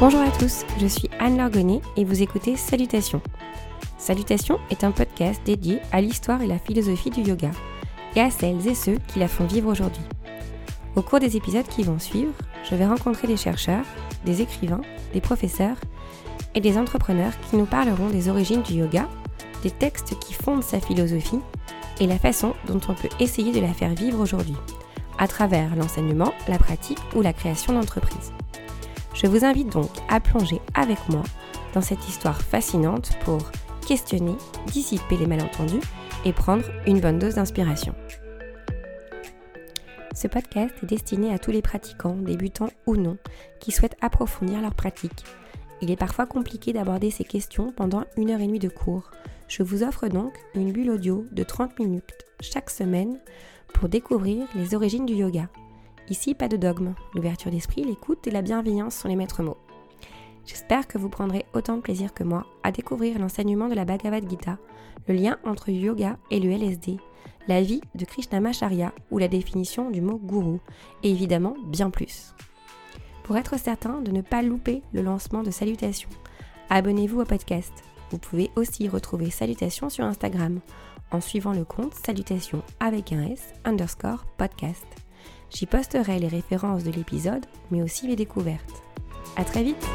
Bonjour à tous, je suis Anne Largonnet et vous écoutez Salutations. Salutations est un podcast dédié à l'histoire et la philosophie du yoga et à celles et ceux qui la font vivre aujourd'hui. Au cours des épisodes qui vont suivre, je vais rencontrer des chercheurs, des écrivains, des professeurs et des entrepreneurs qui nous parleront des origines du yoga, des textes qui fondent sa philosophie et la façon dont on peut essayer de la faire vivre aujourd'hui, à travers l'enseignement, la pratique ou la création d'entreprises. Je vous invite donc à plonger avec moi dans cette histoire fascinante pour questionner, dissiper les malentendus et prendre une bonne dose d'inspiration. Ce podcast est destiné à tous les pratiquants, débutants ou non, qui souhaitent approfondir leur pratique. Il est parfois compliqué d'aborder ces questions pendant une heure et demie de cours. Je vous offre donc une bulle audio de 30 minutes chaque semaine pour découvrir les origines du yoga, Ici, pas de dogme. L'ouverture d'esprit, l'écoute et la bienveillance sont les maîtres mots. J'espère que vous prendrez autant de plaisir que moi à découvrir l'enseignement de la Bhagavad Gita, le lien entre yoga et le LSD, la vie de Krishnamacharya ou la définition du mot gourou, et évidemment bien plus. Pour être certain de ne pas louper le lancement de Salutations, abonnez-vous au podcast. Vous pouvez aussi retrouver Salutations sur Instagram en suivant le compte Salutations avec un S underscore podcast. J'y posterai les références de l'épisode, mais aussi mes découvertes. À très vite